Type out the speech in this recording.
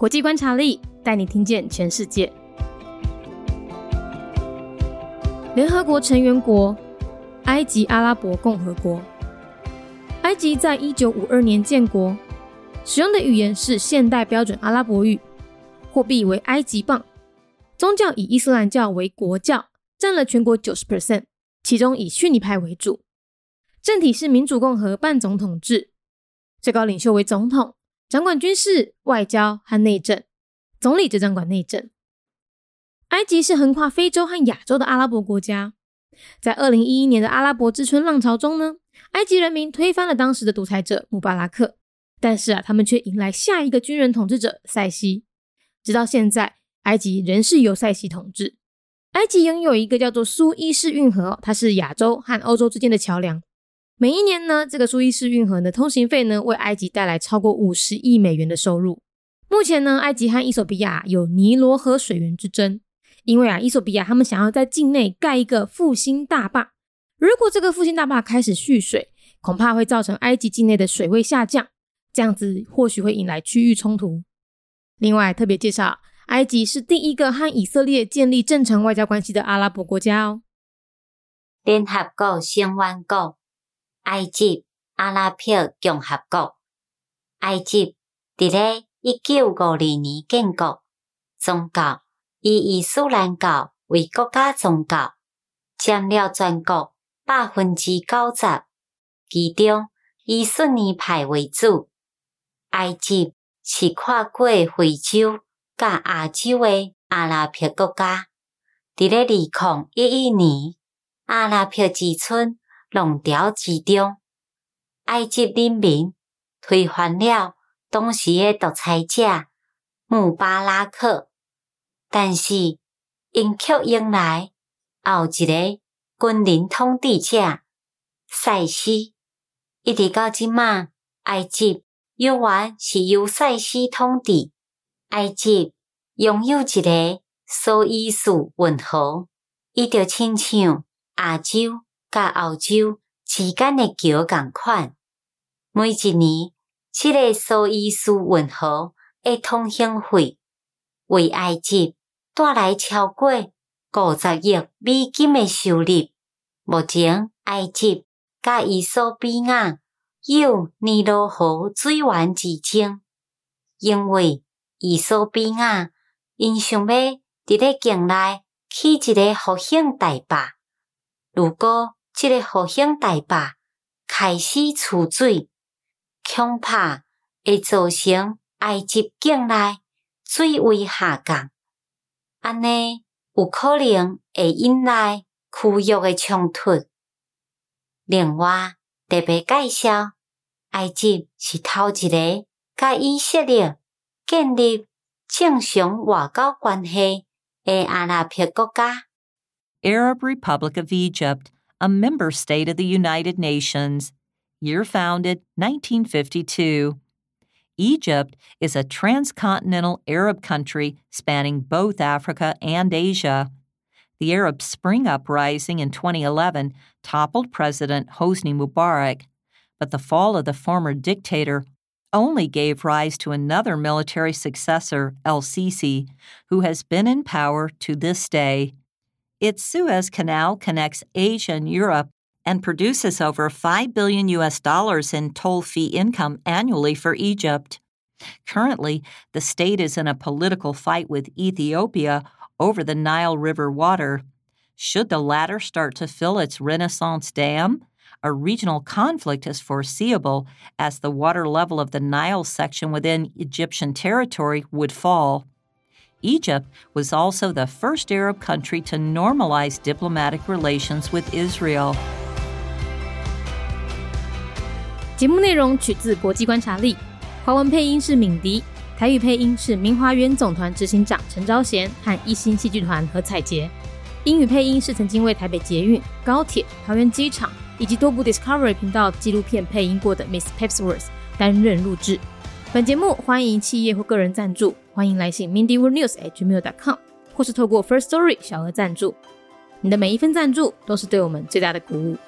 国际观察力带你听见全世界。联合国成员国：埃及阿拉伯共和国。埃及在一九五二年建国，使用的语言是现代标准阿拉伯语，货币为埃及镑，宗教以伊斯兰教为国教，占了全国九十 percent，其中以逊尼派为主。政体是民主共和半总统制，最高领袖为总统，掌管军事、外交和内政，总理则掌管内政。埃及是横跨非洲和亚洲的阿拉伯国家，在二零一一年的阿拉伯之春浪潮中呢。埃及人民推翻了当时的独裁者穆巴拉克，但是啊，他们却迎来下一个军人统治者塞西。直到现在，埃及仍是由塞西统治。埃及拥有一个叫做苏伊士运河，它是亚洲和欧洲之间的桥梁。每一年呢，这个苏伊士运河的通行费呢，为埃及带来超过五十亿美元的收入。目前呢，埃及和伊索比亚有尼罗河水源之争，因为啊，伊索比亚他们想要在境内盖一个复兴大坝。如果这个复兴大坝开始蓄水，恐怕会造成埃及境内的水位下降，这样子或许会引来区域冲突。另外，特别介绍，埃及是第一个和以色列建立正常外交关系的阿拉伯国家哦。联合国成员国：埃及阿拉伯共和国。埃及伫咧一九五二年建国，宗教以伊斯兰教为国家宗教，占了全国。百分之九十，其中以逊尼派为主。埃及是跨过非洲甲亚洲的阿拉伯国家。伫咧二零一一年阿拉伯之春浪潮之中，埃及人民推翻了当时的独裁者穆巴拉克，但是因却迎来后一个。军人统治者塞西，一直到即马，埃及永远是由塞西统治。埃及拥有一个苏伊士运河，伊就亲像亚洲甲欧洲之间的桥共款。每一年，这个苏伊士运河的通行费为埃及带来超过五十亿美金的收入。目前，埃及甲伊索比亚有尼罗河水源之争，因为伊索比亚因想要伫咧境内起一个复兴大坝，如果即个复兴大坝开始储水，恐怕会造成埃及境内水位下降，安尼有可能会引来。区域的冲突。另外，特别介绍，埃及是头一个甲以色列建立正常外交关系的阿拉伯国家。Arab Republic of Egypt, a member state of the United Nations. Year founded 1952. Egypt is a transcontinental Arab country spanning both Africa and Asia. The Arab Spring uprising in 2011 toppled President Hosni Mubarak, but the fall of the former dictator only gave rise to another military successor, El Sisi, who has been in power to this day. Its Suez Canal connects Asia and Europe and produces over 5 billion US dollars in toll fee income annually for Egypt. Currently, the state is in a political fight with Ethiopia over the Nile River water. Should the latter start to fill its Renaissance Dam, a regional conflict is foreseeable as the water level of the Nile section within Egyptian territory would fall. Egypt was also the first Arab country to normalize diplomatic relations with Israel. 节目内容取自国际观察力，华文配音是敏迪。台语配音是明华园总团执行长陈昭贤和一星戏剧团何彩杰，英语配音是曾经为台北捷运、高铁、桃园机场以及多部 Discovery 频道纪录片配音过的 Miss Pepsworth 担任录制。本节目欢迎企业或个人赞助， 欢迎来信 mindyworldnews@gmail.com，或是透过 First Story 小额赞助。你的每一份赞助都是对我们最大的鼓舞。